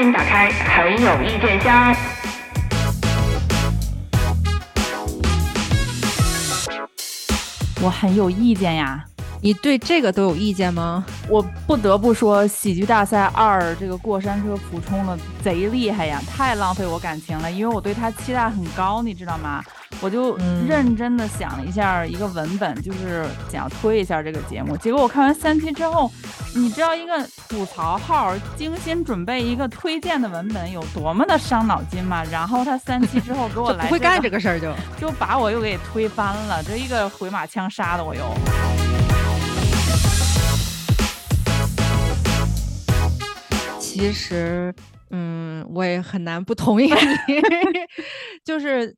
欢迎打开很有意见箱。我很有意见呀。你对这个都有意见吗？我不得不说，《喜剧大赛二》这个过山车俯冲了贼厉害呀，太浪费我感情了，因为我对他期待很高，你知道吗？我就认真的想了一下一个文本，就是想要推一下这个节目。结果我看完三期之后，你知道一个吐槽号精心准备一个推荐的文本有多么的伤脑筋吗？然后他三期之后给我来，不会干这个事儿就 就把我又给推翻了，这一个回马枪杀的我又。其实，嗯，我也很难不同意你，就是。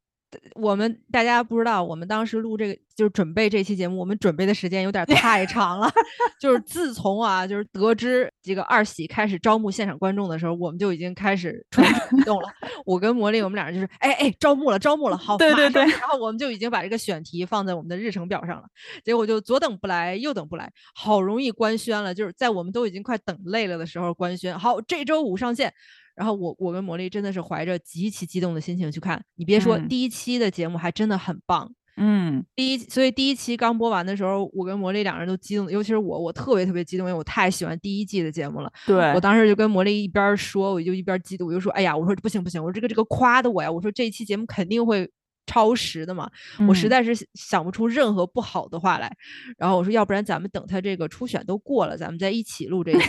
我们大家不知道，我们当时录这个就是准备这期节目，我们准备的时间有点太长了。就是自从啊，就是得知这个二喜开始招募现场观众的时候，我们就已经开始蠢蠢欲动了。我跟魔力，我们俩人就是，哎哎，招募了，招募了，好，对对对。然后我们就已经把这个选题放在我们的日程表上了。结果就左等不来，右等不来，好容易官宣了，就是在我们都已经快等累了的时候官宣，好，这周五上线。然后我我跟魔力真的是怀着极其激动的心情去看，你别说第一期的节目还真的很棒，嗯，第一所以第一期刚播完的时候，我跟魔力两人都激动，尤其是我，我特别特别激动，因为我太喜欢第一季的节目了。对我当时就跟魔力一边说，我就一边激动，我就说，哎呀，我说不行不行，我说这个这个夸的我呀，我说这一期节目肯定会超时的嘛，我实在是想不出任何不好的话来。然后我说，要不然咱们等他这个初选都过了，咱们再一起录这一期。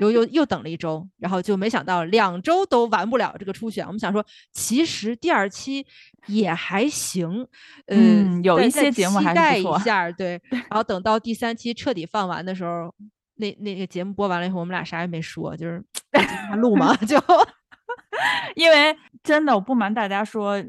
又又又等了一周，然后就没想到两周都完不了这个初选。我们想说，其实第二期也还行，嗯，有一些节目还待一下，对。然后等到第三期彻底放完的时候，那那个节目播完了以后，我们俩啥也没说，就是 录嘛，就 因为真的，我不瞒大家说，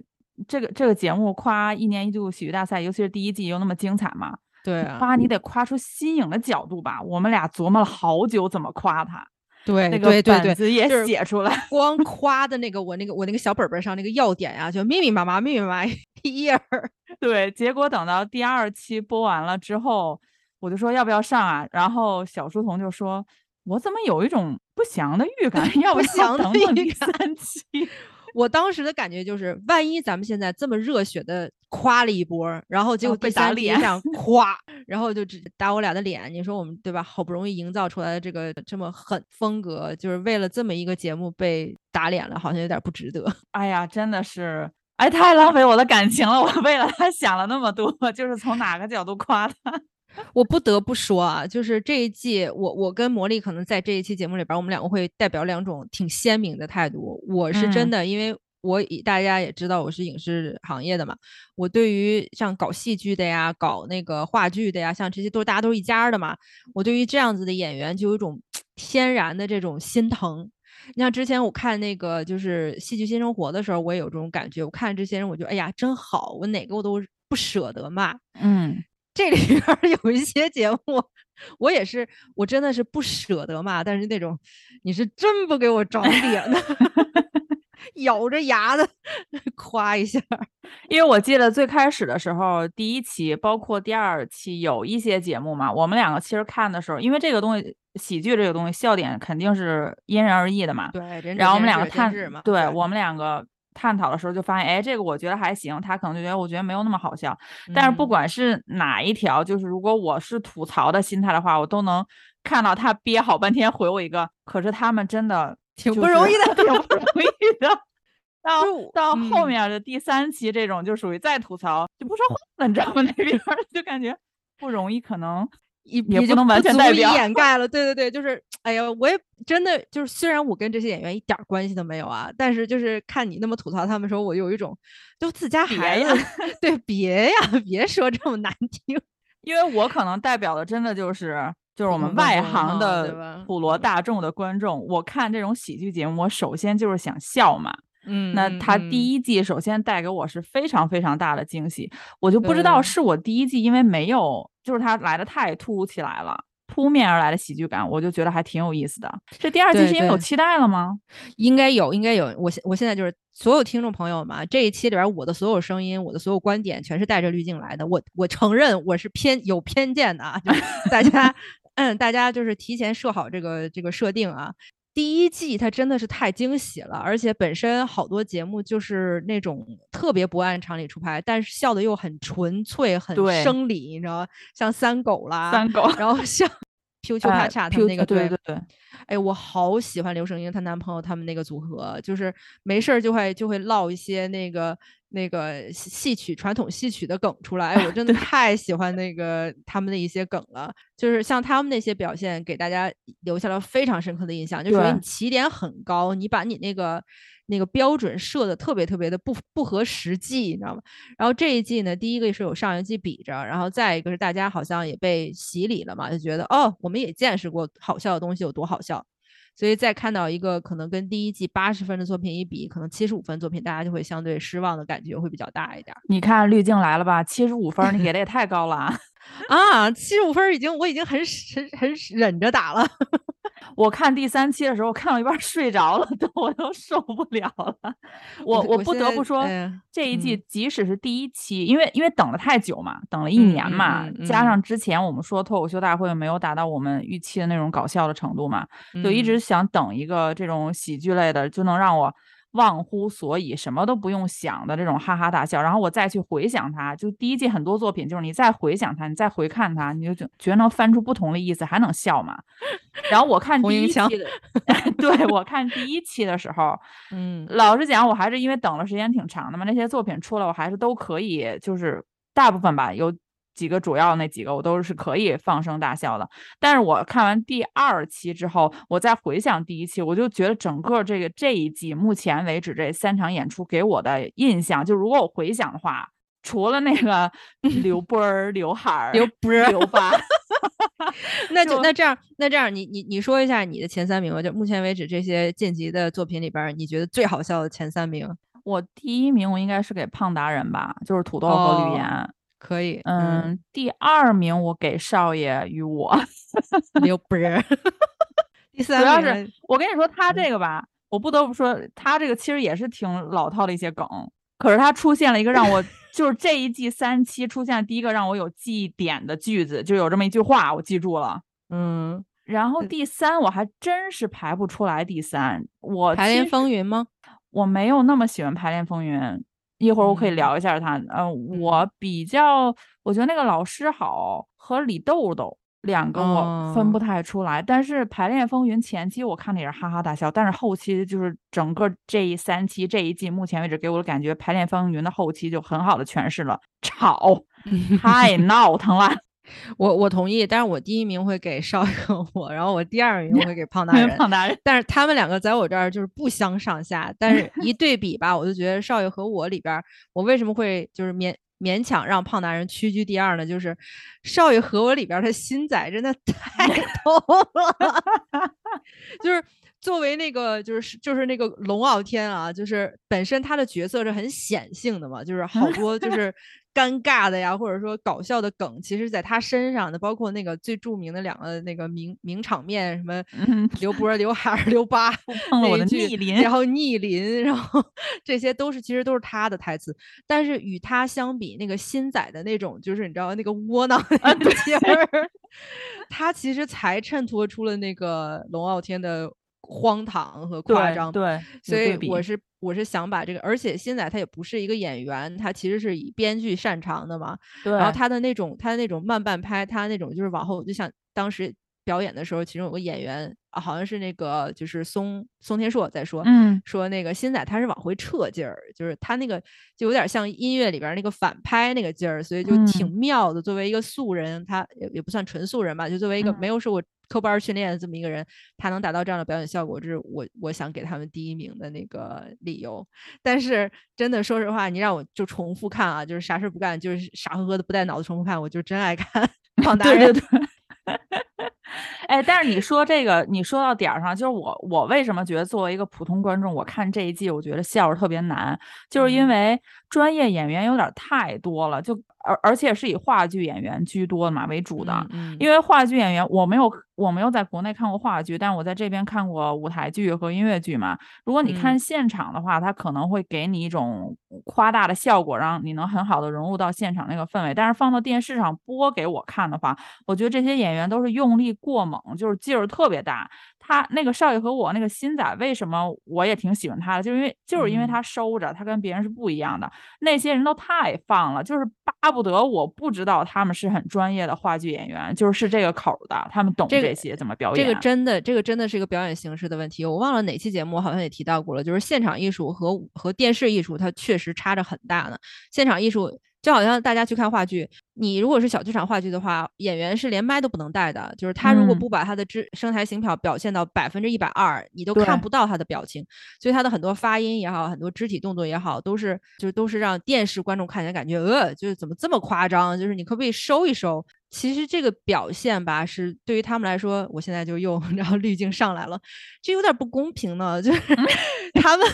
这个这个节目夸一年一度喜剧大赛，尤其是第一季又那么精彩嘛。对，夸你得夸出新颖的角度吧。我们俩琢磨了好久怎么夸他。对，那个本子也写出来。光夸的那个，我那个我那个小本本上那个要点呀，就密密麻麻、密密麻麻一页儿。对，结果等到第二期播完了之后，我就说要不要上啊？然后小书童就说：“我怎么有一种不祥的预感？要不要等等第三期？” 我当时的感觉就是，万一咱们现在这么热血的夸了一波，然后结果被打脸，想 夸，然后就只打我俩的脸。你说我们对吧？好不容易营造出来的这个这么狠风格，就是为了这么一个节目被打脸了，好像有点不值得。哎呀，真的是，哎，太浪费我的感情了。我 为了他想了那么多，就是从哪个角度夸他。我不得不说啊，就是这一季，我我跟魔力可能在这一期节目里边，我们两个会代表两种挺鲜明的态度。我是真的，因为我大家也知道我是影视行业的嘛，我对于像搞戏剧的呀、搞那个话剧的呀，像这些都是大家都是一家的嘛，我对于这样子的演员就有一种 天然的这种心疼。你像之前我看那个就是《戏剧新生活》的时候，我也有这种感觉。我看这些人，我就哎呀真好，我哪个我都不舍得骂。嗯。这里边有一些节目，我也是，我真的是不舍得骂，但是那种你是真不给我长脸的，咬着牙的 夸一下。因为我记得最开始的时候，第一期包括第二期有一些节目嘛，我们两个其实看的时候，因为这个东西喜剧这个东西笑点肯定是因人而异的嘛。对，然后我们两个探，对我们两个。探讨的时候就发现，哎，这个我觉得还行，他可能就觉得我觉得没有那么好笑。但是不管是哪一条，就是如果我是吐槽的心态的话，我都能看到他憋好半天回我一个。可是他们真的 挺不容易的，挺不容易的。到到后面的第三期这种就属于再吐槽就不说话了，你知道吗？那边就感觉不容易，可能。也也不能完全代表掩盖了，对对对，就是，哎呀，我也真的就是，虽然我跟这些演员一点关系都没有啊，但是就是看你那么吐槽他们时候，我有一种，都自家孩子，对，别呀，别说这么难听，因为我可能代表的真的就是就是我们外行的普罗大众的观众，我看这种喜剧节目，我首先就是想笑嘛。嗯，那他第一季首先带给我是非常非常大的惊喜，我就不知道是我第一季因为没有，就是他来的太突如其来了，扑面而来的喜剧感，我就觉得还挺有意思的。这第二季是因为有期待了吗？应该有，应该有。我现我现在就是所有听众朋友们，这一期里边我的所有声音，我的所有观点，全是带着滤镜来的。我我承认我是偏有偏见的啊，大家嗯，大家就是提前设好这个这个设定啊。第一季它真的是太惊喜了，而且本身好多节目就是那种特别不按常理出牌，但是笑的又很纯粹、很生理，你知道吗？像三狗啦，三狗，然后像 Q Q 啪嚓他们那个，对对对。哎，我好喜欢刘胜英她男朋友他们那个组合，就是没事儿就会就会唠一些那个那个戏曲传统戏曲的梗出来。哎，我真的太喜欢那个他们的一些梗了，就是像他们那些表现，给大家留下了非常深刻的印象。就属于你起点很高，你把你那个。那个标准设的特别特别的不不合实际，你知道吗？然后这一季呢，第一个是有上一季比着，然后再一个是大家好像也被洗礼了嘛，就觉得哦，我们也见识过好笑的东西有多好笑，所以再看到一个可能跟第一季八十分的作品一比，可能七十五分作品，大家就会相对失望的感觉会比较大一点。你看滤镜来了吧？七十五分，你给的也太高了啊！七十五分已经我已经很很很忍着打了。我看第三期的时候，看到一半睡着了，都我都受不了了。我我不得不说，这一季即使是第一期，因为因为等了太久嘛，等了一年嘛，加上之前我们说脱口秀大会没有达到我们预期的那种搞笑的程度嘛，就一直想等一个这种喜剧类的，就能让我。忘乎所以，什么都不用想的这种哈哈大笑，然后我再去回想它，就第一季很多作品，就是你再回想它，你再回看它，你就觉得能翻出不同的意思，还能笑嘛。然后我看第一期的，对我看第一期的时候，嗯，老实讲，我还是因为等了时间挺长的嘛，那些作品出来，我还是都可以，就是大部分吧，有。几个主要那几个我都是可以放声大笑的，但是我看完第二期之后，我再回想第一期，我就觉得整个这个这一季目前为止这三场演出给我的印象，就如果我回想的话，除了那个刘波儿、刘海儿、刘波儿、刘八，那就那这样，那这样你你你说一下你的前三名吧，就目前为止这些晋级的作品里边，你觉得最好笑的前三名？我第一名我应该是给胖达人吧，就是土豆和吕岩。可以，嗯，第二名我给少爷与我，刘波儿。第三主要是我跟你说他这个吧，我不得不说他这个其实也是挺老套的一些梗，可是他出现了一个让我就是这一季三期出现第一个让我有记忆点的句子，就有这么一句话我记住了，嗯，然后第三我还真是排不出来第三，我排练风云吗？我没有那么喜欢排练风云。一会儿我可以聊一下他，嗯，我比较，我觉得那个老师好和李豆豆两个我分不太出来，但是排练风云前期我看的也是哈哈大笑，但是后期就是整个这一三期这一季目前为止给我的感觉，排练风云的后期就很好的诠释了吵，太闹腾了。我我同意，但是我第一名会给少爷和我，然后我第二名会给胖大人。胖大人，但是他们两个在我这儿就是不相上下，但是一 对比吧，我就觉得少爷和我里边，我为什么会就是勉勉强让胖大人屈居第二呢？就是少爷和我里边的新仔真的 太逗了，就是作为那个就是就是那个龙傲天啊，就是本身他的角色是很显性的嘛，就是好多就是。尴尬的呀，或者说搞笑的梗，其实在他身上的，包括那个最著名的两个那个名名场面，什么刘波、刘海、刘八 碰了我的逆鳞，然后逆鳞，然后 这些都是其实都是他的台词。但是与他相比，那个新仔的那种，就是你知道那个窝囊的劲儿，他其实才衬托出了那个龙傲天的。荒唐和夸张，对，所以我是我是想把这个，而且新仔他也不是一个演员，他其实是以编剧擅长的嘛，对然后他的那种他的那种慢半拍，他那种就是往后，就像当时表演的时候，其中有个演员啊，好像是那个就是松松天硕在说，嗯，说那个新仔他是往回撤劲儿，就是他那个就有点像音乐里边那个反拍那个劲儿，所以就挺妙的。作为一个素人，他也也不算纯素人吧，就作为一个没有受过。科班训练的这么一个人，他能达到这样的表演效果，这是我我想给他们第一名的那个理由。但是真的，说实话，你让我就重复看啊，就是啥事不干，就是傻呵呵的不带脑子重复看，我就真爱看 胖达人。哎，但是你说这个，你说到点儿上，就是我我为什么觉得作为一个普通观众，我看这一季，我觉得笑着特别难，就是因为专业演员有点太多了，就而而且是以话剧演员居多嘛为主的，因为话剧演员我没有我没有在国内看过话剧，但我在这边看过舞台剧和音乐剧嘛。如果你看现场的话，它可能会给你一种夸大的效果，让你能很好的融入到现场那个氛围。但是放到电视上播给我看的话，我觉得这些演员都是用力过猛，就是劲儿特别大。他那个少爷和我那个新仔，为什么我也挺喜欢他的？就是因为就是因为他收着，他跟别人是不一样的。那些人都太放了，就是巴不得我不知道他们是很专业的话剧演员，就是是这个口的，他们懂这些怎么表演。这个真的，这个真的是一个表演形式的问题。我忘了哪期节目好像也提到过了，就是现场艺术和和电视艺术它确实差着很大呢。现场艺术。就好像大家去看话剧，你如果是小剧场话剧的话，演员是连麦都不能带的，就是他如果不把他的肢声台形表表现到百分之一百二，你都看不到他的表情，所以他的很多发音也好，很多肢体动作也好，都是就是都是让电视观众看起来感觉呃，就是怎么这么夸张，就是你可不可以收一收？其实这个表现吧，是对于他们来说，我现在就用，然后滤镜上来了，这有点不公平呢。就是他们，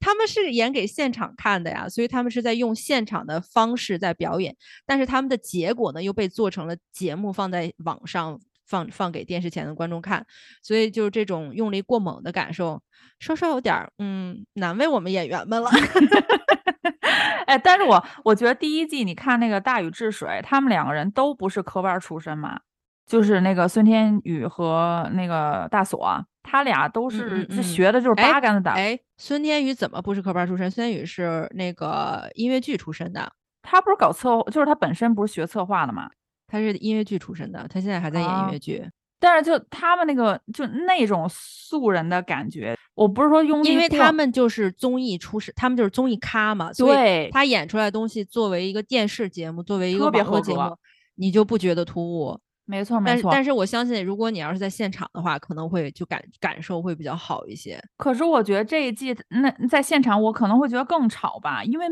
他们是演给现场看的呀，所以他们是在用现场的方式在表演，但是他们的结果呢，又被做成了节目放在网上放放给电视前的观众看，所以就是这种用力过猛的感受，稍稍有点嗯难为我们演员们了。哎，但是我我觉得第一季你看那个大禹治水，他们两个人都不是科班出身嘛，就是那个孙天宇和那个大锁，他俩都是学的就是八竿子打。哎，孙天宇怎么不是科班出身？孙天宇是那个音乐剧出身的，他不是搞策，就是他本身不是学策划的嘛，他是音乐剧出身的，他现在还在演音乐剧。但是就他们那个就那种素人的感觉，我不是说用，因为他们就是综艺出身，他们就是综艺咖嘛，所以，他演出来的东西作为一个电视节目，作为一个网络节目，你就不觉得突兀。没错，没错。但是我相信，如果你要是在现场的话，可能会就感感受会比较好一些。可是我觉得这一季那在现场，我可能会觉得更吵吧，因为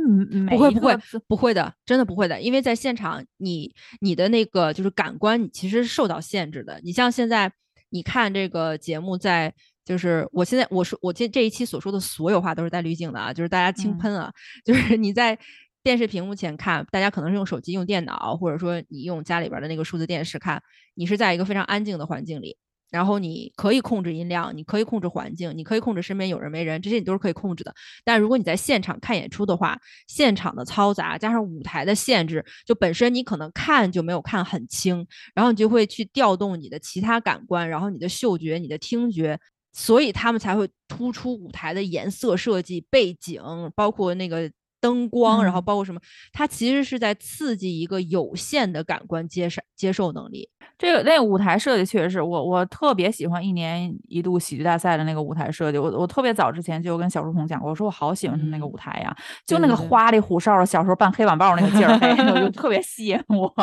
不会不会不会的，真的不会的。因为在现场，你你的那个就是感官其实是受到限制的。你像现在你看这个节目，在就是我现在我说我这这一期所说的所有话都是带滤镜的啊，就是大家轻喷啊，就是你在。电视屏幕前看，大家可能是用手机、用电脑，或者说你用家里边的那个数字电视看。你是在一个非常安静的环境里，然后你可以控制音量，你可以控制环境，你可以控制身边有人没人，这些你都是可以控制的。但如果你在现场看演出的话，现场的嘈杂加上舞台的限制，就本身你可能看就没有看很清，然后你就会去调动你的其他感官，然后你的嗅觉、你的听觉，所以他们才会突出舞台的颜色设计、背景，包括那个。灯光，然后包括什么？它其实是在刺激一个有限的感官接受接受能力。这个那个舞台设计确实是我我特别喜欢一年一度喜剧大赛的那个舞台设计。我我特别早之前就跟小书童讲过，我说我好喜欢他那个舞台呀，就那个花里胡哨的，小时候办黑板报那个劲儿，我就特别吸引我。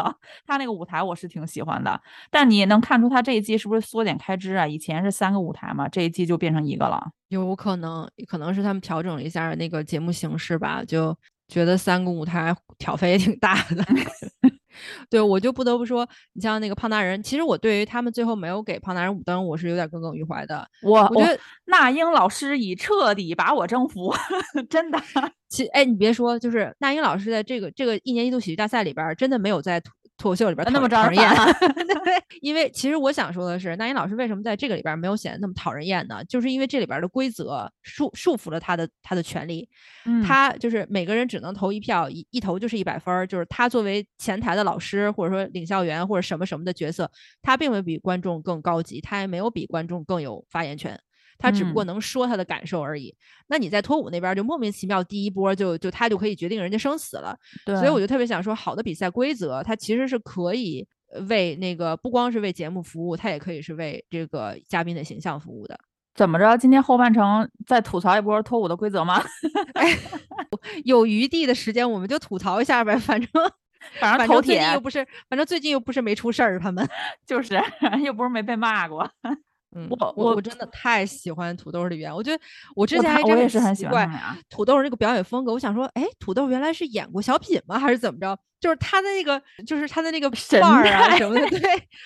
他那个舞台我是挺喜欢的，但你能看出他这一季是不是缩减开支啊？以前是三个舞台嘛，这一季就变成一个了。有可能，可能是他们调整了一下那个节目形式吧，就觉得三个舞台挑费也挺大的。对，我就不得不说，你像那个胖大人，其实我对于他们最后没有给胖大人五灯，我是有点耿耿于怀的。我我觉得那英老师已彻底把我征服，真的。其哎，你别说，就是那英老师在这个这个一年一度喜剧大赛里边，真的没有在。脱口秀里边那么招人厌 对，因为其实我想说的是，那英老师为什么在这个里边没有显得那么讨人厌呢？就是因为这里边的规则束束缚了他的他的权利，他就是每个人只能投一票，一一投就是一百分儿，就是他作为前台的老师或者说领校员或者什么什么的角色，他并没有比观众更高级，他也没有比观众更有发言权。他只不过能说他的感受而已。那你在脱舞那边就莫名其妙第一波就就他就可以决定人家生死了。对，所以我就特别想说，好的比赛规则，它其实是可以为那个不光是为节目服务，它也可以是为这个嘉宾的形象服务的。怎么着？今天后半程再吐槽一波脱舞的规则吗？有余地的时间我们就吐槽一下呗，反正 反正头铁又不是，反正最近又不是没出事儿，他们 就是又不是没被骂过。嗯，我我我真的太喜欢土豆的语言，我觉得我之前还我也是很喜欢土豆这个表演风格。我想说，哎，土豆原来是演过小品吗？还是怎么着？就是他的那个，就是他的那个范儿啊什么的，对，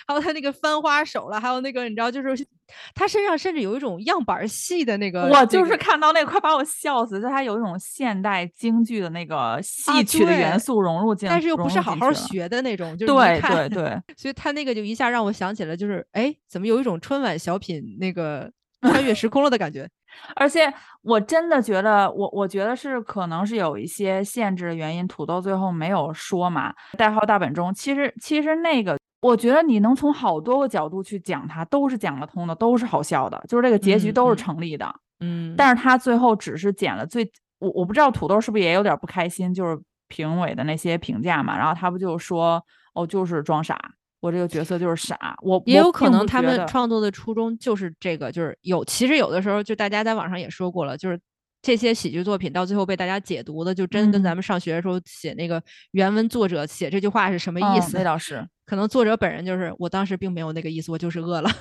还有他那个翻花手了，还有那个你知道，就是他身上甚至有一种样板戏的那个，我就是看到那个快把我笑死，就他有一种现代京剧的那个戏曲的元素融入进，但是又不是好好学的那种，就是对对对，所以他那个就一下让我想起了，就是哎，怎么有一种春晚小品那个穿越时空了的感觉？而且我真的觉得，我我觉得是可能是有一些限制的原因，土豆最后没有说嘛。代号大本钟，其实其实那个，我觉得你能从好多个角度去讲它，都是讲得通的，都是好笑的，就是这个结局都是成立的。嗯，但是他最后只是剪了最，我我不知道土豆是不是也有点不开心，就是评委的那些评价嘛。然后他不就说，哦，就是装傻。我这个角色就是傻，我也有可能他们创作的初衷就是这个，就是有其实有的时候就大家在网上也说过了，就是这些喜剧作品到最后被大家解读的，就真跟咱们上学的时候写那个原文作者写这句话是什么意思？那倒是，可能作者本人就是我当时并没有那个意思，我就是饿了。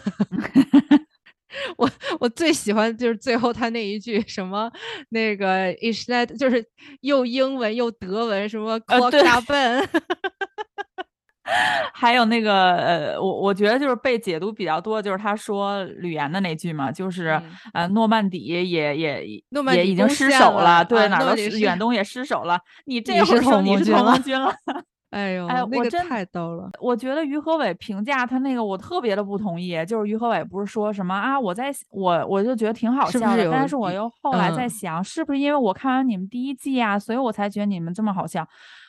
我我最喜欢就是最后他那一句什么那个 is that 就是又英文又德文什么 c o c a b n 还有那个呃，我我觉得就是被解读比较多，就是他说吕岩的那句嘛，就是呃，诺曼底也也诺曼也已经失守了，对，哪都远东也失守了，你 这会儿说你是同盟军了，哎呦，哎，我真太逗了。我觉得于和伟评价他那个，我特别的不同意，就是于和伟不是说什么啊，我在我我就觉得挺好笑的，但是我又后来在想，是不是因为我看完你们第一季啊，所以我才觉得你们这么好笑。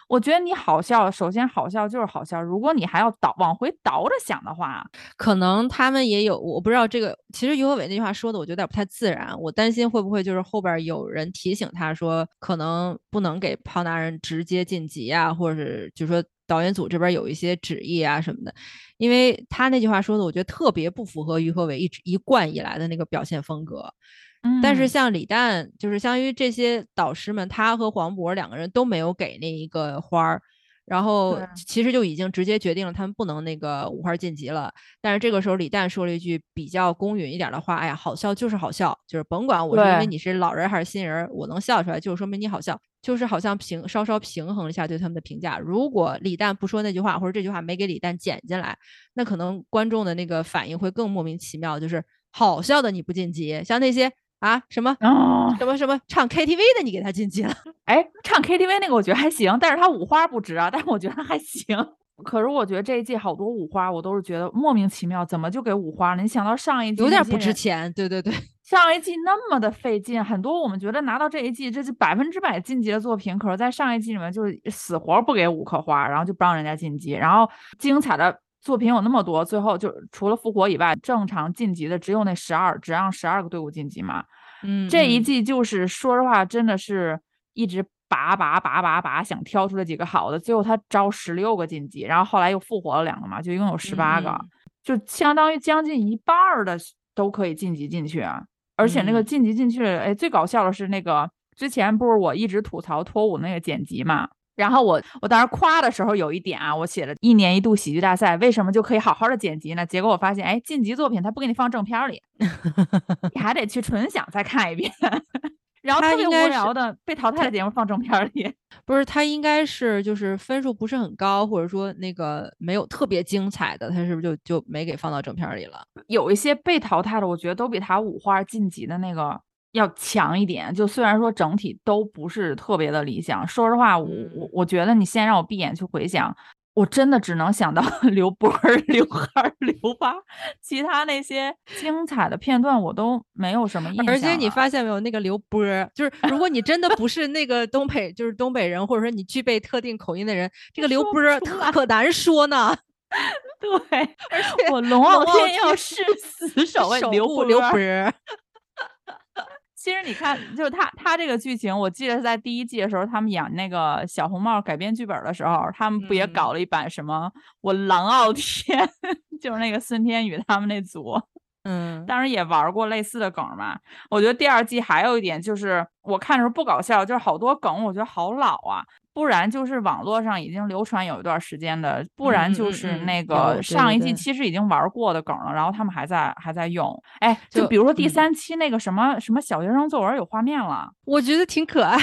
我觉得你好笑，首先好笑就是好笑。如果你还要倒往回倒着想的话，可能他们也有，我不知道这个。其实于和伟那句话说的，我觉得有点不太自然。我担心会不会就是后边有人提醒他说，可能不能给胖大人直接晋级啊，或者是就是说导演组这边有一些旨意啊什么的。因为他那句话说的，我觉得特别不符合于和伟一直一贯以来的那个表现风格。但是像李诞，就是相当于这些导师们，他和黄渤两个人都没有给那一个花儿，然后其实就已经直接决定了他们不能那个五花晋级了。但是这个时候李诞说了一句比较公允一点的话：“哎呀，好笑就是好笑，就是甭管我是因为你是老人还是新人，我能笑出来，就是说明你好笑。”就是好像平稍稍平衡了一下对他们的评价。如果李诞不说那句话，或者这句话没给李诞剪进来，那可能观众的那个反应会更莫名其妙，就是好笑的你不晋级，像那些。啊，什么什么什么唱 KTV 的，你给他晋级了？哎，唱 KTV 那个我觉得还行，但是他五花不值啊，但是我觉得还行。可是我觉得这一季好多五花，我都是觉得莫名其妙，怎么就给五花了？你想到上一季有点不值钱，对对对，上一季那么的费劲，很多我们觉得拿到这一季这是百分之百晋级的作品，可是在上一季里面就是死活不给五颗花，然后就不让人家晋级，然后精彩的。作品有那么多，最后就除了复活以外，正常晋级的只有那十二，只让十二个队伍晋级嘛。嗯，这一季就是说实话，真的是一直拔拔拔拔拔，想挑出来几个好的，最后他招十六个晋级，然后后来又复活了两个嘛，就一共有十八个，就相当于将近一半的都可以晋级进去啊。而且那个晋级进去，哎，最搞笑的是那个之前不是我一直吐槽脱舞那个剪辑嘛。然后我我当时夸的时候有一点啊，我写了一年一度喜剧大赛，为什么就可以好好的剪辑呢？结果我发现，哎，晋级作品他不给你放正片里，你还得去纯享再看一遍。然后特别无聊的被淘汰的节目放正片里，不是他应该是就是分数不是很高，或者说那个没有特别精彩的，他是不是就就没给放到正片里了？有一些被淘汰的，我觉得都比他五花晋级的那个。要强一点，就虽然说整体都不是特别的理想，说实话，我我我觉得你现在让我闭眼去回想，我真的只能想到 刘波、刘海、刘八，其他那些精彩的片段我都没有什么印象。而且你发现没有，那个刘波，就是如果你真的不是那个东北，就是东北人，或者说你具备特定口音的人，这个刘波可难说呢。对，而且我龙傲天要誓死守卫刘波。其实你看，就是他他这个剧情，我记得是在第一季的时候，他们演那个小红帽改编剧本的时候，他们不也搞了一版什么我狼傲天，就是那个孙天宇他们那组，嗯，当时也玩过类似的梗嘛。我觉得第二季还有一点就是，我看的时候不搞笑，就是好多梗我觉得好老啊。不然就是网络上已经流传有一段时间的，不然就是那个上一季其实已经玩过的梗了，然后他们还在还在用。哎，就就比如说第嗯三期那个什么什么小学生作文有画面了，我觉得挺可爱。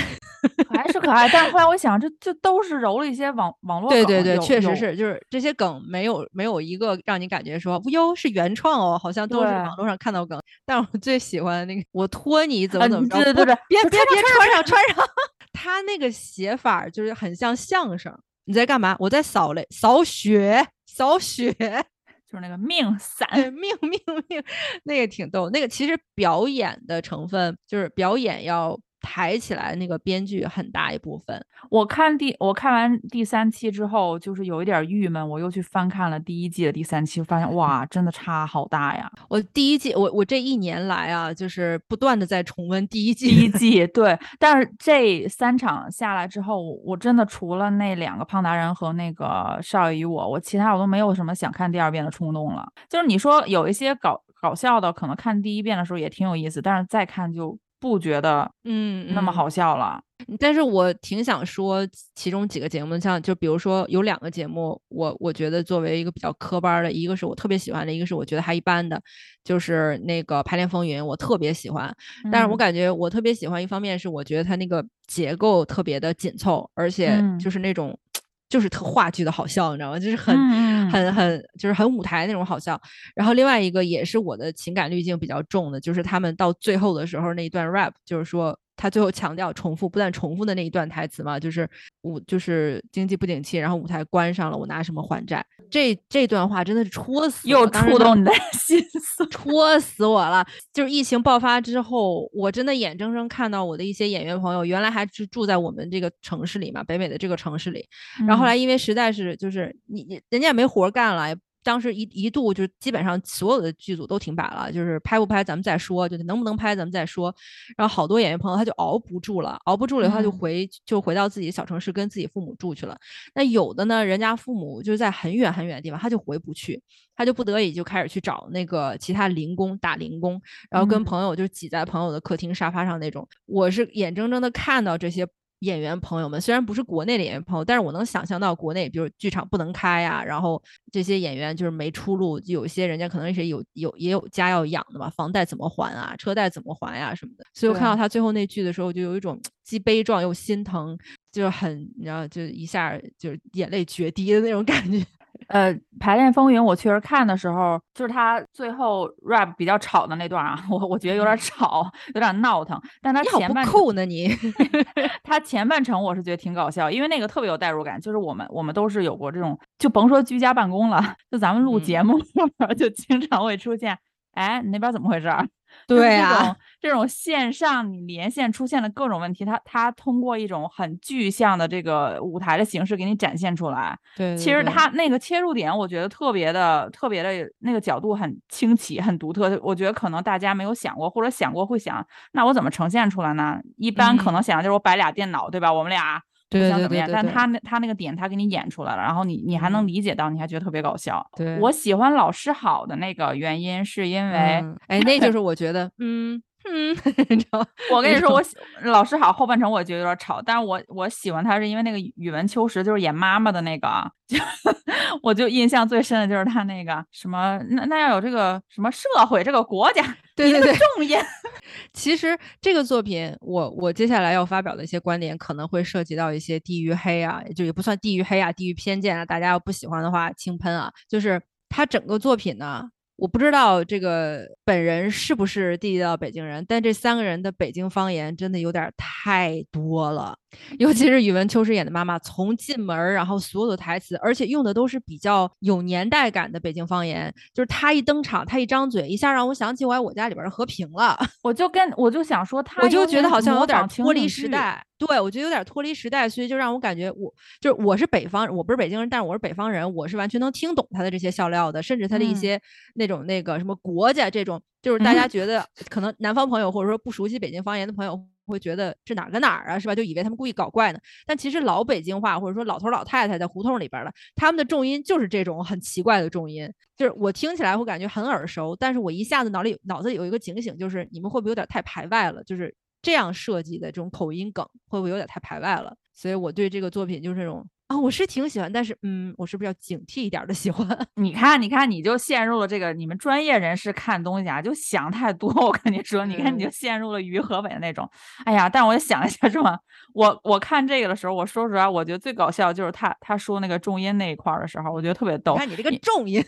还是可爱，但是后来我想，这这都是揉了一些网网络梗，对对对，确实是，就是这些梗没有没有一个让你感觉说哟是原创哦，好像都是网络上看到梗。但我最喜欢那个我托你怎么啊怎么着，不对对对别别别穿上穿上，他那个写法儿就是很像相声。你在干嘛？我在扫雷，扫雪，扫雪。就是那个命散，对，命命命，那个挺逗。那个其实表演的成分就是表演要抬起来，那个编剧很大一部分。我看第我看完第三期之后，就是有一点郁闷，我又去翻看了第一季的第三期，发现 哇，真的差好大呀！我第一季，我我这一年来啊，就是不断的在重温第一季。第一 季对，但是这三场下来之后，我我真的除了那两个胖达人和那个少爷与我，我其他我都没有什么想看第二遍的冲动了。就是你说有一些搞搞笑的，可能看第一遍的时候也挺有意思，但是再看就不觉得嗯，嗯那么好笑了。但是我挺想说其中几个节目，像就比如说有两个节目，我我觉得作为一个比较科班儿的，一个是我特别喜欢的，一个是我觉得还一般的，就是那个《排练风云》，我特别喜欢。但是我嗯感觉我特别喜欢，一方面是我觉得它那个结构特别的紧凑，而且嗯就是那种。就是特话剧的好笑，你知道吗？就是很、很很就是很舞台那种好笑。然后另外一个也是我的情感滤镜比较重的，就是他们到最后的时候那一段 rap，就是说他最后强调重复不断重复的那一段台词嘛，就是舞就是经济不景气，然后舞台关上了，我拿什么还债？这这段话真的是戳死，又触动你的 心思。戳死我了！就是疫情爆发之后，我真的眼睁睁看到我的一些演员朋友，原来还是住在我们这个城市里嘛，北美的这个城市里，然后后嗯来因为实在是就是你你人家也没活儿干了，也当时一一度就基本上所有的剧组都停摆了，就是拍不拍咱们再说，就是能不能拍咱们再说。然后好多演员朋友他就熬不住了，熬不住了以后他就嗯回、就回到自己小城市跟自己父母住去了。那有的呢，人家父母就是在很远很远的地方，他就回不去，他就不得已就开始去找那个其他零工打零工，然后跟嗯朋友就挤在朋友的客厅沙发上那种。我是眼睁睁的看到这些演员朋友们，虽然不是国内的演员朋友，但是我能想象到国内，比如剧场不能开呀，然后这些演员就是没出路，有些人家可能是有有也有家要养的嘛，房贷怎么还啊，车贷怎么还呀、什么的。所以我看到他最后那句的时候，就有一种既悲壮又心疼，就很你知道，就一下就是眼泪决堤的那种感觉。呃，排练风云我确实看的时候，就是他最后 rap 比较吵的那段啊，我我觉得有点吵，有点闹腾。但他你好不前半扣呢你？他前半程我是觉得挺搞笑，因为那个特别有代入感，就是我们我们都是有过这种，就甭说居家办公了，就咱们录节嗯目就经常会出现，哎，你那边怎么回事对啊这种线上你连线出现的各种问题，它它通过一种很具象的这个舞台的形式给你展现出来。对其实它那个切入点，我觉得特别的特别的那个角度很清奇、很独特。我觉得可能大家没有想过，或者想过会想，那我怎么呈现出来呢？一般可能想的就是我摆俩电脑，对吧？我们俩对相怎么样？但他那他那个点他给你演出来了，然后你你还能嗯理解到，你还觉得特别搞笑。对我喜欢老师好的那个原因，是因为、嗯哎，那就是我觉得，嗯嗯，我跟你说，我喜老师好后半程我觉得有点吵，但是我我喜欢他是因为那个语文秋实，就是演妈妈的那个啊，就我就印象最深的就是他那个什么，那那要有这个什么社会这个国家，对对对重音，其实这个作品，我我接下来要发表的一些观点可能会涉及到一些地域黑啊，就也不算地域黑啊，地域偏见啊，大家要不喜欢的话轻喷啊。就是他整个作品呢，我不知道这个本人是不是地道北京人，但这三个人的北京方言真的有点儿太多了。尤其是宇文秋实演的妈妈，从进门儿，然后所有的台词，而且用的都是比较有年代感的北京方言。就是她一登场，她一张嘴，一下让我想起我爱我家里边儿的和平了。我就跟我就想说他，我就觉得好像有点儿脱离。时代。对，我觉得有点儿脱离时代，所以就让我感觉我就是我是北方，我不是北京人，但是我是北方人，我是完全能听懂他的这些笑料的，甚至他的一嗯些那种那个什么国家这种，就是大家觉得可能南方朋友或者说不熟悉北京方言的朋友。会觉得这哪儿跟哪儿啊，是吧？就以为他们故意搞怪呢。但其实老北京话，或者说老头老太太在胡同里边儿的，他们的重音就是这种很奇怪的重音，就是我听起来会感觉很耳熟，但是我一下子脑里脑子里有一个警醒，就是你们会不会有点太排外了？就是这样设计的这种口音梗，会不会有点太排外了？所以我对这个作品就是这种。啊，我是挺喜欢，但是嗯，我是不是要警惕一点的喜欢？你看，你看，你就陷入了这个你们专业人士看东西啊，就想太多。我跟你说，你看你就陷入了于和伟的那种。哎呀，但我想了一下，是吧？我我看这个的时候，我说实话，我觉得最搞笑就是他他说那个重音那一块的时候，我觉得特别逗。看你这个重音，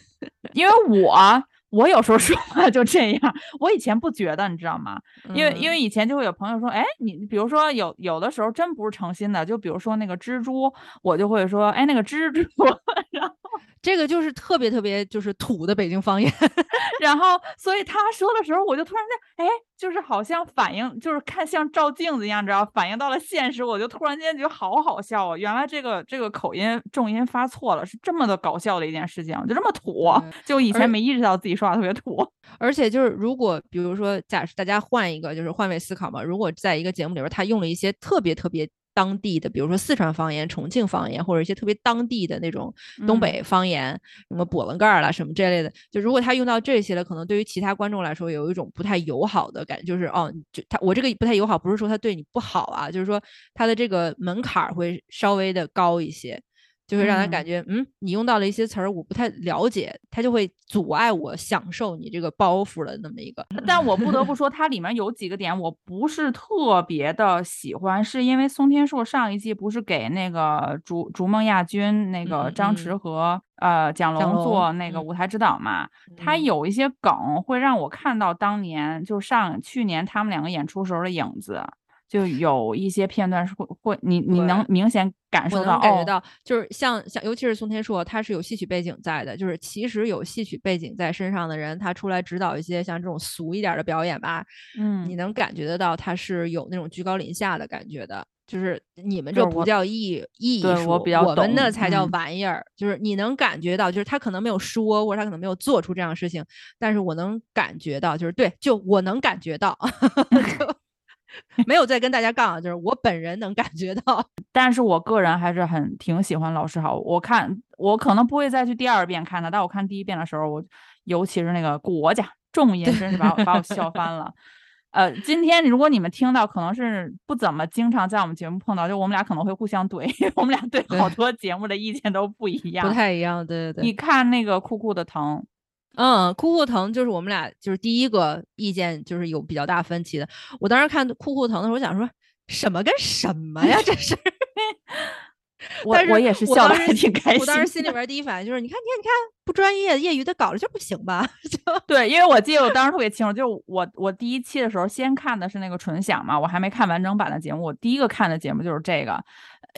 因为我。我有时候说话就这样，我以前不觉得，你知道吗？因为因为以前就会有朋友说，哎，你比如说有有的时候真不是诚心的，就比如说那个蜘蛛，我就会说，哎，那个蜘蛛，然后这个就是特别特别就是土的北京方言，然后所以他说的时候，我就突然间，哎。就是好像反应，就是看像照镜子一样，知道反应到了现实，我就突然间觉得好好笑啊！原来这个这个口音重音发错了，是这么的搞笑的一件事情，就这么土，就以前没意识到自己说话特别土。而且就是如果比如说，假设大家换一个，就是换位思考嘛，如果在一个节目里边，他用了一些特别特别。当地的，比如说四川方言、重庆方言，或者一些特别当地的那种东北方言，什么波棱盖儿啦什么这类的，就如果他用到这些了，可能对于其他观众来说有一种不太友好的感觉，就是哦，就他我这个不太友好，不是说他对你不好啊，就是说他的这个门槛会稍微的高一些。就会让他感觉，嗯，你用到了一些词儿，我不太了解，他就会阻碍我享受你这个包袱的那么一个。但我不得不说，它里面有几个点我不是特别的喜欢，是因为松天硕上一季不是给那个逐逐梦亚军那个张弛和呃蒋龙做那个舞台指导嘛，他有一些梗会让我看到当年就上去年他们两个演出时候的影子。就有一些片段是会会你你能明显感受到，感觉到就是像像尤其是宋天硕，他是有戏曲背景在的，就是其实有戏曲背景在身上的人，他出来指导一些像这种俗一点的表演吧，嗯，你能感觉得到他是有那种居高临下的感觉的，就是你们这不叫艺艺术，我比较我们那才叫玩意儿，就是你能感觉到，就是他可能没有说，或者他可能没有做出这样的事情，但是我能感觉到，就是对，就我能感觉到。没有再跟大家杠，就是我本人能感觉到，但是我个人还是很挺喜欢老师好。我看我可能不会再去第二遍看的，但我看第一遍的时候，我尤其是那个国家重音，真是把我把我笑翻了。呃，今天如果你们听到，可能是不怎么经常在我们节目碰到，就我们俩可能会互相怼，我们俩对好多节目的意见都不一样，不太一样。对对对，你看那个酷酷的疼。嗯，酷酷疼就是我们俩就是第一个意见就是有比较大分歧的。我当时看酷酷疼的时候，我想说什么跟什么呀？这是，我我也是笑的还挺开心。我当时心里边第一反应就是，你看，你看，你看，不专业、业余的搞了就不行吧？就对，因为我记得我当时特别清楚，就是我我第一期的时候先看的是那个纯享嘛，我还没看完整版的节目，我第一个看的节目就是这个。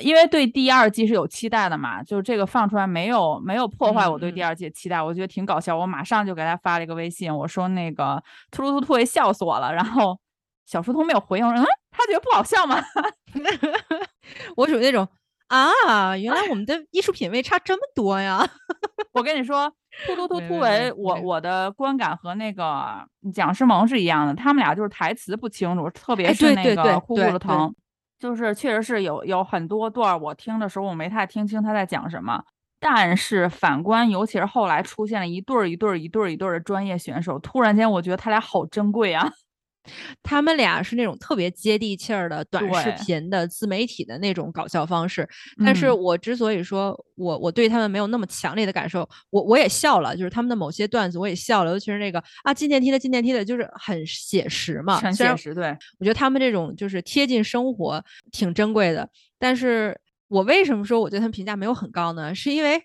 因为对第二季是有期待的嘛，就是这个放出来没有没有破坏我对第二季的期待，我觉得挺搞笑。我马上就给他发了一个微信，我说那个突突突突也笑死我了。然后小书童没有回应，嗯，他觉得不好笑吗？我属于那种啊，原来我们的艺术品味差这么多呀！我跟你说，突突突突为我我的观感和那个蒋诗萌是一样的，他们俩就是台词不清楚，特别是那个呼呼的疼。就是确实是有有很多段我听的时候我没太听清他在讲什么，但是反观尤其是后来出现了一对儿一对儿一对儿一对儿的专业选手，突然间我觉得他俩好珍贵啊。他们俩是那种特别接地气儿的短视频的自媒体的那种搞笑方式，但是我之所以说我我对他们没有那么强烈的感受，我我也笑了，就是他们的某些段子我也笑了，尤其是那个啊进电梯的进电梯的，就是很写实嘛，很写实。对，我觉得他们这种就是贴近生活，挺珍贵的。但是我为什么说我对他们评价没有很高呢？是因为。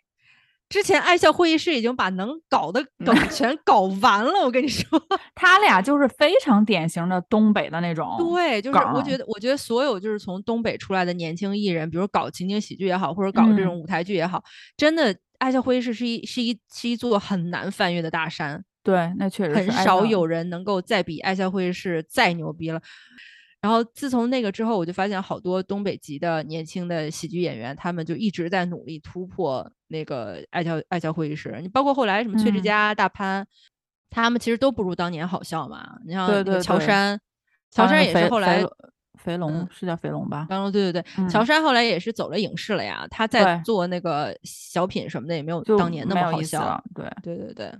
之前爱笑会议室已经把能搞的梗全搞完了，我跟你说，他俩就是非常典型的东北的那种。对，就是我觉得，我觉得所有就是从东北出来的年轻艺人，比如搞情景喜剧也好，或者搞这种舞台剧也好，真的爱笑会议室是一是一是一座很难翻越的大山。对，那确实很少有人能够再比爱笑会议室再牛逼了。然后自从那个之后，我就发现好多东北籍的年轻的喜剧演员，他们就一直在努力突破那个爱笑爱笑会议室。你包括后来什么崔志佳、大潘，他们其实都不如当年好笑嘛。你像那个乔杉，乔杉也是后来肥龙是叫肥龙吧？刚刚对对对，乔杉后来也是走了影视了呀。他在做那个小品什么的，也没有当年那么好笑。对对对对。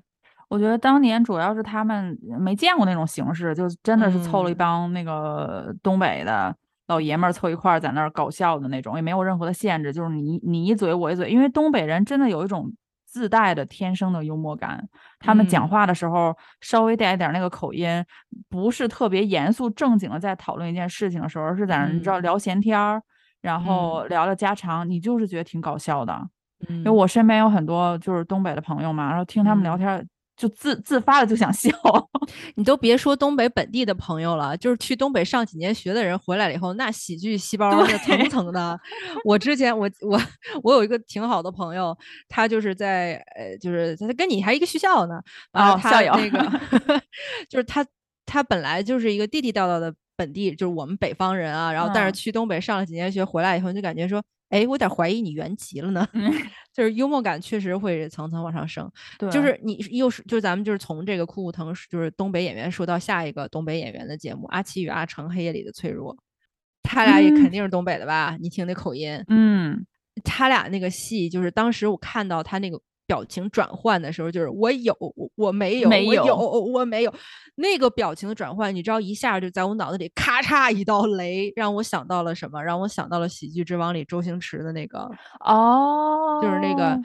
我觉得当年主要是他们没见过那种形式，就真的是凑了一帮那个东北的老爷们儿凑一块儿在那儿搞笑的那种，也没有任何的限制，就是你你一嘴我一嘴，因为东北人真的有一种自带的天生的幽默感，他们讲话的时候稍微带一点那个口音，不是特别严肃正经的在讨论一件事情的时候，是在那儿你知道聊闲天儿，然后聊聊家常，你就是觉得挺搞笑的。因为我身边有很多就是东北的朋友嘛，然后听他们聊天。就自自发的就想笑，你都别说东北本地的朋友了，就是去东北上几年学的人回来了以后，那喜剧细胞是层层的。我之前我我我有一个挺好的朋友，他就是在呃，就是他跟你还一个学校呢啊，校友那个，就是他他本来就是一个地地道道的本地，就是我们北方人啊，然后但是去东北上了几年学回来以后，就感觉说。哎，我有点怀疑你原籍了呢，就是幽默感确实会层层往上升。对，就是你又是，就是咱们就是从这个酷酷腾，就是东北演员说到下一个东北演员的节目，阿奇与阿成黑夜里的脆弱，他俩也肯定是东北的吧？你听那口音，嗯，他俩那个戏，就是当时我看到他那个。表情转换的时候，就是我有，我没有，没有，我没有那个表情的转换，你知道，一下就在我脑子里咔嚓一道雷，让我想到了什么？让我想到了《喜剧之王》里周星驰的那个哦，就是那个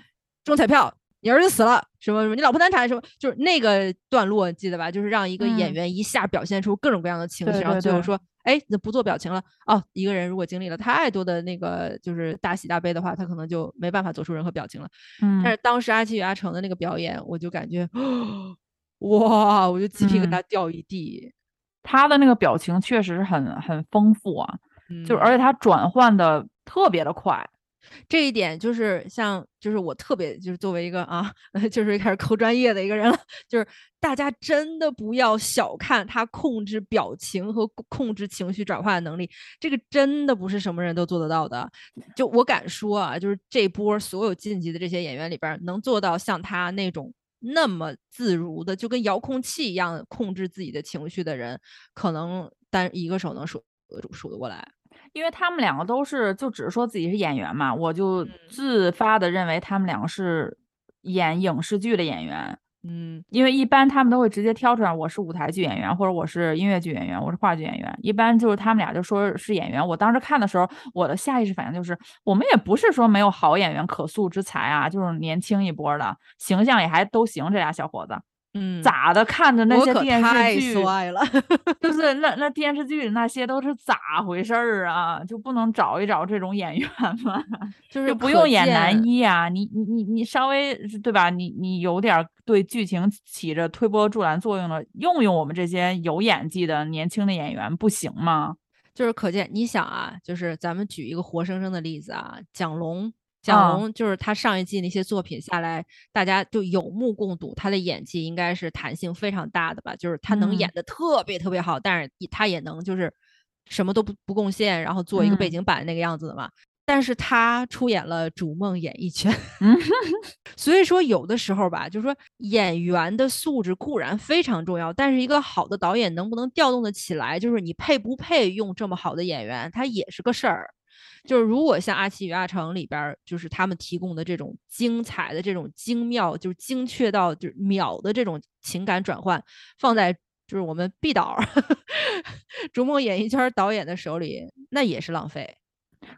中彩票，你儿子死了，什么什么，你老婆难产，什么，就是那个段落，记得吧？就是让一个演员一下表现出各种各样的情绪，然后最后说。哎，那不做表情了哦。一个人如果经历了太多的那个就是大喜大悲的话，他可能就没办法做出任何表情了。嗯，但是当时阿七与阿成的那个表演，我就感觉，哇，我就鸡皮疙瘩掉一地。他的那个表情确实很很丰富啊，就是而且他转换的特别的快。这一点就是像，就是我特别就是作为一个啊，就是开始抠专业的一个人了，就是大家真的不要小看他控制表情和控制情绪转化的能力，这个真的不是什么人都做得到的。就我敢说啊，就是这波所有晋级的这些演员里边，能做到像他那种那么自如的，就跟遥控器一样控制自己的情绪的人，可能单一个手能数数得过来。因为他们两个都是，就只是说自己是演员嘛，我就自发的认为他们两个是演影视剧的演员。嗯，因为一般他们都会直接挑出来，我是舞台剧演员，或者我是音乐剧演员，我是话剧演员。一般就是他们俩就说是演员。我当时看的时候，我的下意识反应就是，我们也不是说没有好演员可塑之才啊，就是年轻一波的形象也还都行，这俩小伙子。嗯，咋的？看着那些电视剧，了，就是那那电视剧里那些都是咋回事儿啊？就不能找一找这种演员吗？就是不用演男一啊，你你你你稍微对吧？你你有点对剧情起着推波助澜作用的，用用我们这些有演技的年轻的演员不行吗？就是可见，你想啊，就是咱们举一个活生生的例子啊，蒋龙。蒋龙就是他上一季那些作品下来，大家就有目共睹，他的演技应该是弹性非常大的吧？就是他能演的特别特别好，但是他也能就是什么都不不贡献，然后做一个背景板那个样子的嘛。但是他出演了《逐梦演艺圈》，所以说有的时候吧，就是说演员的素质固然非常重要，但是一个好的导演能不能调动的起来，就是你配不配用这么好的演员，他也是个事儿。就是如果像阿奇与阿成里边，就是他们提供的这种精彩的、这种精妙，就是精确到就是秒的这种情感转换，放在就是我们毕导 《逐梦演艺圈》导演的手里，那也是浪费。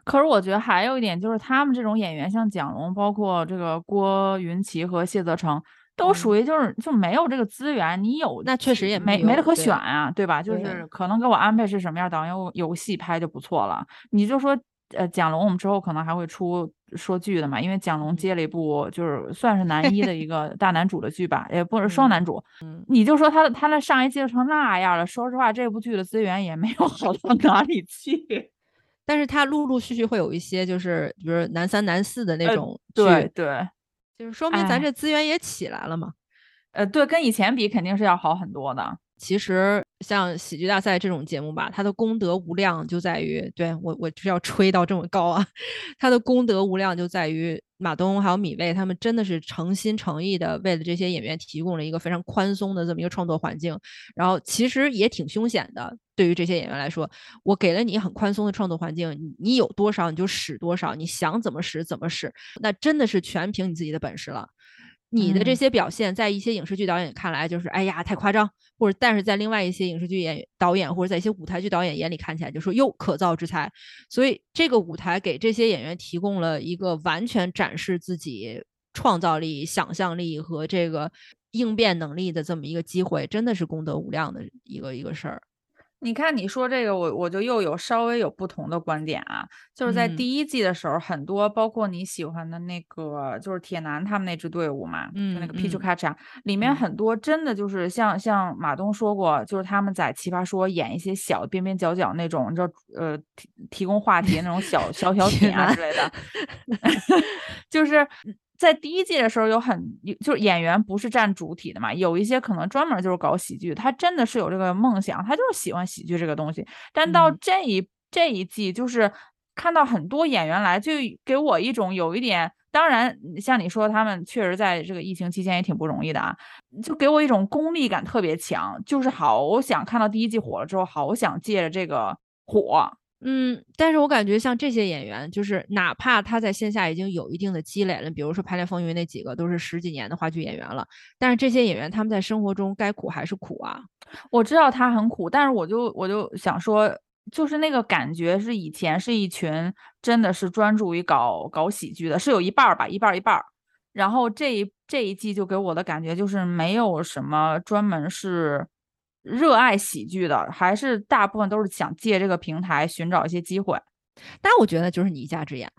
可是我觉得还有一点，就是他们这种演员，像蒋龙，包括这个郭云奇和谢泽成，都属于就是就没有这个资源。你有那确实也没没得可选啊，对吧？就是可能给我安排是什么样导演，有有戏拍就不错了。你就说。呃，蒋龙，我们之后可能还会出说剧的嘛，因为蒋龙接了一部就是算是男一的一个大男主的剧吧，也不是双男主。嗯，你就说他的他那上一季成那样了，说实话，这部剧的资源也没有好到哪里去。但是他陆陆续续会有一些，就是比如男三、男四的那种剧，对对，就是说明咱这资源也起来了嘛。呃，对，跟以前比肯定是要好很多的。其实像喜剧大赛这种节目吧，它的功德无量就在于，对我我是要吹到这么高啊，它的功德无量就在于马东还有米未他们真的是诚心诚意的为了这些演员提供了一个非常宽松的这么一个创作环境，然后其实也挺凶险的，对于这些演员来说，我给了你很宽松的创作环境，你有多少你就使多少，你想怎么使怎么使，那真的是全凭你自己的本事了。你的这些表现，在一些影视剧导演看来就是哎呀太夸张，或者但是在另外一些影视剧演导演或者在一些舞台剧导演眼里看起来就说哟可造之才。所以这个舞台给这些演员提供了一个完全展示自己创造力、想象力和这个应变能力的这么一个机会，真的是功德无量的一个一个事儿。你看，你说这个，我我就又有稍微有不同的观点啊。就是在第一季的时候，很多包括你喜欢的那个，就是铁男他们那支队伍嘛，就那个 P 卡查，里面很多真的就是像像马东说过，就是他们在奇葩说演一些小边边角角那种，你知道，呃，提提供话题那种小小小品啊之类的，就是。在第一季的时候，有很就是演员不是占主体的嘛，有一些可能专门就是搞喜剧，他真的是有这个梦想，他就是喜欢喜剧这个东西。但到这一这一季，就是看到很多演员来，就给我一种有一点，当然像你说，他们确实在这个疫情期间也挺不容易的啊，就给我一种功利感特别强，就是好想看到第一季火了之后，好想借着这个火。嗯，但是我感觉像这些演员，就是哪怕他在线下已经有一定的积累了，比如说《排练风云》那几个都是十几年的话剧演员了，但是这些演员他们在生活中该苦还是苦啊。我知道他很苦，但是我就我就想说，就是那个感觉是以前是一群真的是专注于搞搞喜剧的，是有一半儿吧，一半儿一半儿。然后这一这一季就给我的感觉就是没有什么专门是。热爱喜剧的，还是大部分都是想借这个平台寻找一些机会。但我觉得就是你一家之言，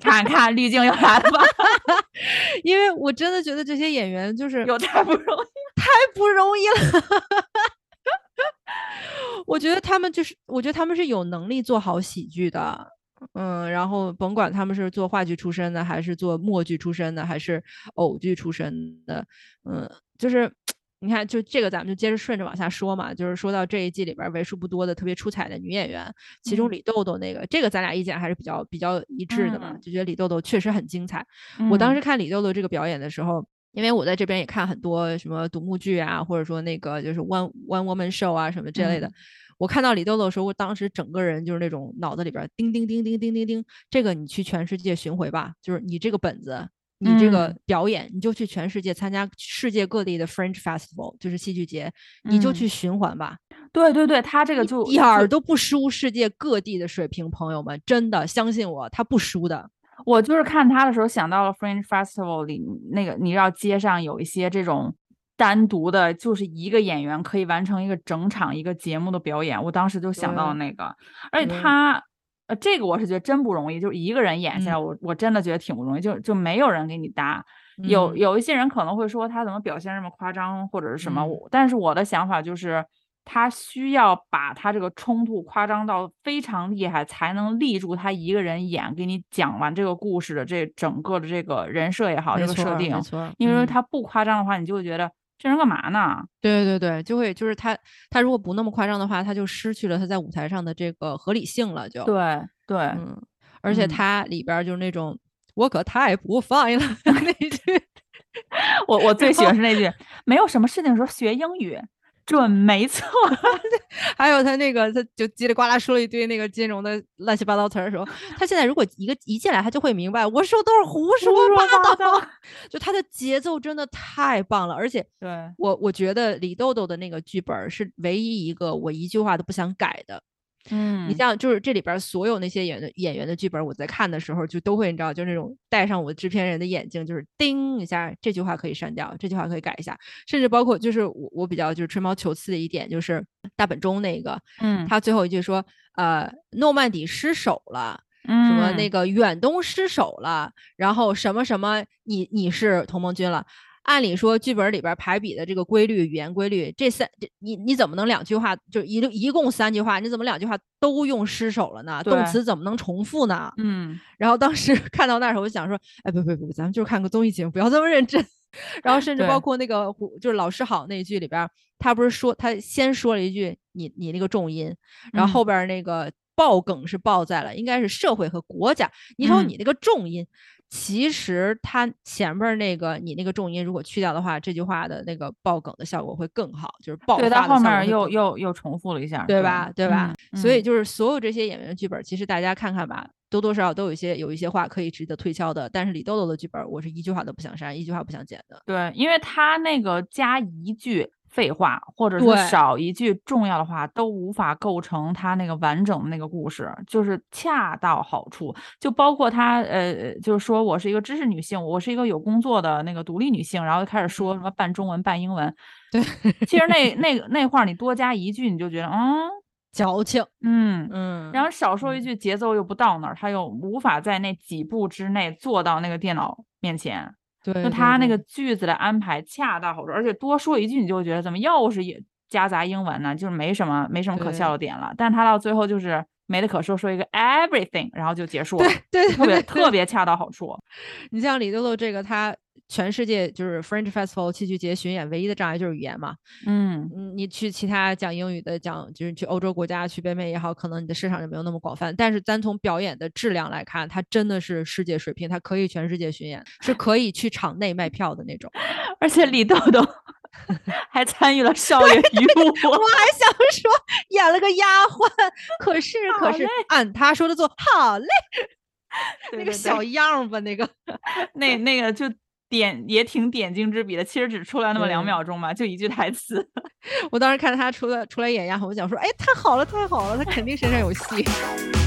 看看滤镜又来了吧？因为我真的觉得这些演员就是有太不容易，太不容易了。我觉得他们就是，我觉得他们是有能力做好喜剧的。嗯，然后甭管他们是做话剧出身的，还是做默剧出身的，还是偶剧出身的，嗯，就是。你看，就这个，咱们就接着顺着往下说嘛。就是说到这一季里边为数不多的特别出彩的女演员，其中李豆豆那个，这个咱俩意见还是比较比较一致的嘛，就觉得李豆豆确实很精彩。我当时看李豆豆这个表演的时候，因为我在这边也看很多什么独幕剧啊，或者说那个就是 One One Woman Show 啊什么这类的，我看到李豆豆的时候，我当时整个人就是那种脑子里边叮叮叮叮叮叮叮，这个你去全世界巡回吧，就是你这个本子。你这个表演，你就去全世界参加世界各地的 French Festival，就是戏剧节，你就去循环吧。对对对，他这个就一点儿都不输世界各地的水平，朋友们，真的相信我，他不输的。我就是看他的时候想到了 French Festival 里那个，你知道街上有一些这种单独的，就是一个演员可以完成一个整场一个节目的表演，我当时就想到了那个，而且他。呃，这个我是觉得真不容易，就是一个人演下来，我我真的觉得挺不容易，就就没有人给你搭。有有一些人可能会说他怎么表现这么夸张或者是什么，但是我的想法就是他需要把他这个冲突夸张到非常厉害，才能立住他一个人演，给你讲完这个故事的这整个的这个人设也好，这个设定，因为他不夸张的话，你就会觉得。这人干嘛呢？对对对，就会就是他，他如果不那么夸张的话，他就失去了他在舞台上的这个合理性了。就对对，嗯，而且他里边就是那种我可太不 fine 了 那句，我我最喜欢是那句，没有什么事情的时候学英语。准没错，还有他那个，他就叽里呱啦说了一堆那个金融的乱七八糟词儿的时候，他现在如果一个一进来，他就会明白我说都是胡说八道。就他的节奏真的太棒了，而且对我我觉得李豆豆的那个剧本是唯一一个我一句话都不想改的。嗯，你像就是这里边所有那些演的演员的剧本，我在看的时候就都会，你知道，就那种戴上我制片人的眼睛，就是叮一下，这句话可以删掉，这句话可以改一下，甚至包括就是我我比较就是吹毛求疵的一点，就是大本钟那个，嗯，他最后一句说，呃，诺曼底失守了，什么那个远东失守了，然后什么什么，你你是同盟军了。按理说，剧本里边排比的这个规律、语言规律，这三，你你怎么能两句话就一一共三句话？你怎么两句话都用失手了呢？动词怎么能重复呢？嗯。然后当时 看到那时候，我想说，哎，不不不，咱们就是看个综艺节目，不要这么认真。然后甚至包括那个，就是老师好那一句里边，他不是说他先说了一句你你那个重音，然后后边那个。爆梗是爆在了，应该是社会和国家。你瞅你那个重音，其实他前边那个你那个重音如果去掉的话，这句话的那个爆梗的效果会更好，就是爆对，他后面又又又重复了一下，对吧？对吧？所以就是所有这些演员的剧本，其实大家看看吧，多多少少都有一些有一些话可以值得推敲的。但是李豆豆的剧本，我是一句话都不想删，一句话不想剪的。对，因为他那个加一句。废话，或者是少一句重要的话，都无法构成他那个完整的那个故事，就是恰到好处。就包括他，呃，就是说我是一个知识女性，我是一个有工作的那个独立女性，然后就开始说什么半中文半英文。对，其实那那那话你多加一句，你就觉得嗯矫情，嗯嗯，然后少说一句，节奏又不到那儿，他又无法在那几步之内坐到那个电脑面前。对，就他那个句子的安排恰到好处，而且多说一句你就会觉得怎么又是也夹杂英文呢？就是没什么没什么可笑的点了。但他到最后就是没得可说，说一个 everything，然后就结束了，对，特别特别恰到好处。你像李豆豆这个他。全世界就是 Fringe Festival 戏剧节巡演，唯一的障碍就是语言嘛。嗯，你去其他讲英语的，讲就是去欧洲国家，去北美也好，可能你的市场就没有那么广泛。但是单从表演的质量来看，它真的是世界水平，它可以全世界巡演，是 可以去场内卖票的那种。而且李豆豆 还参与了少爷与我，我还想说演了个丫鬟，可是可是按他说的做，好嘞，那个小样吧，那个那那个就。点也挺点睛之笔的，其实只出来那么两秒钟嘛，就一句台词。我当时看他出来出来演丫鬟，我想说，哎，太好了，太好了，他肯定身上有戏。